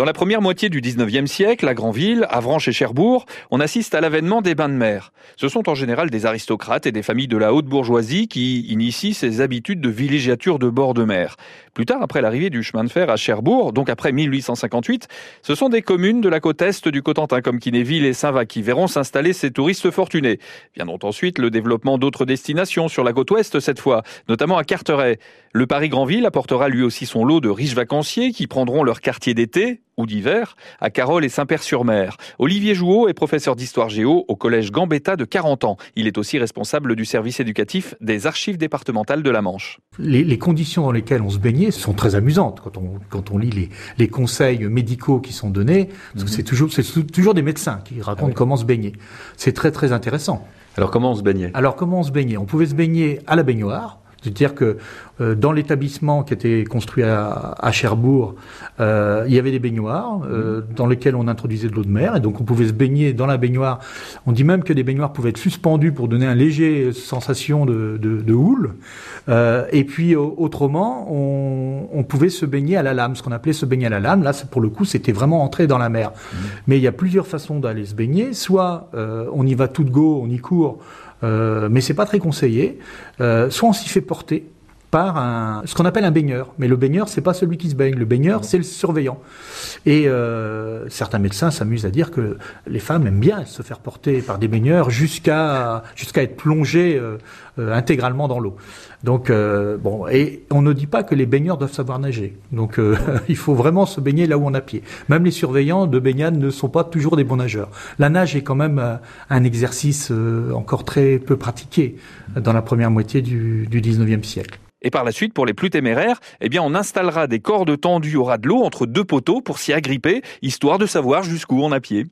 Dans la première moitié du 19e siècle, à Granville, Avranches et Cherbourg, on assiste à l'avènement des bains de mer. Ce sont en général des aristocrates et des familles de la haute bourgeoisie qui initient ces habitudes de villégiature de bord de mer. Plus tard, après l'arrivée du chemin de fer à Cherbourg, donc après 1858, ce sont des communes de la côte est du Cotentin comme Kinéville et Saint-Va qui verront s'installer ces touristes fortunés. Viendront ensuite le développement d'autres destinations sur la côte ouest cette fois, notamment à Carteret. Le Paris-Granville apportera lui aussi son lot de riches vacanciers qui prendront leur quartier d'été ou d'hiver à Carole et Saint-Père-sur-Mer. Olivier Jouot est professeur d'histoire géo au collège Gambetta de 40 ans. Il est aussi responsable du service éducatif des archives départementales de la Manche. Les, conditions dans lesquelles on se baignait sont très amusantes quand on, quand on lit les, les conseils médicaux qui sont donnés, parce que mhm. c'est toujours, c'est toujours des médecins qui racontent ah comment se baigner. C'est très très intéressant. Alors comment on se baignait? Alors comment on se baignait? On pouvait se baigner à la baignoire, c'est-à-dire que euh, dans l'établissement qui était construit à, Cherbourg, euh, il y avait des baignoires euh, dans lesquelles on introduisait de l'eau de mer et donc on pouvait se baigner dans la baignoire. On dit même que des baignoires pouvaient être suspendues pour donner un léger sensation de, de, de houle. Et puis autrement, on, on, pouvait se baigner à la lame, ce qu'on appelait se baigner à la lame. Là, pour le coup, c'était vraiment entrer dans la mer. Mmh. Mais il y a plusieurs façons d'aller se baigner. Soit on y va tout de go, on y court. Euh, mais c'est pas très conseillé. Euh, soit on s'y fait porter par un, ce qu'on appelle un baigneur. Mais le baigneur, c'est pas celui qui se baigne. Le baigneur, c'est le surveillant. Et euh, certains médecins s'amusent à dire que les femmes aiment bien se faire porter par des baigneurs jusqu'à jusqu'à être plongées euh, euh, intégralement dans l'eau. Donc bon, et on ne dit pas que les baigneurs doivent savoir nager. Donc il faut vraiment se baigner là où on a pied. Même les surveillants de baignade ne sont pas toujours des bons nageurs. La nage est quand même un exercice encore très peu pratiqué dans la première moitié du, du 19e siècle. Et par la suite, pour les plus téméraires, eh bien, on installera des cordes tendues au ras de l'eau entre deux poteaux pour s'y agripper, histoire de savoir jusqu'où on a pied.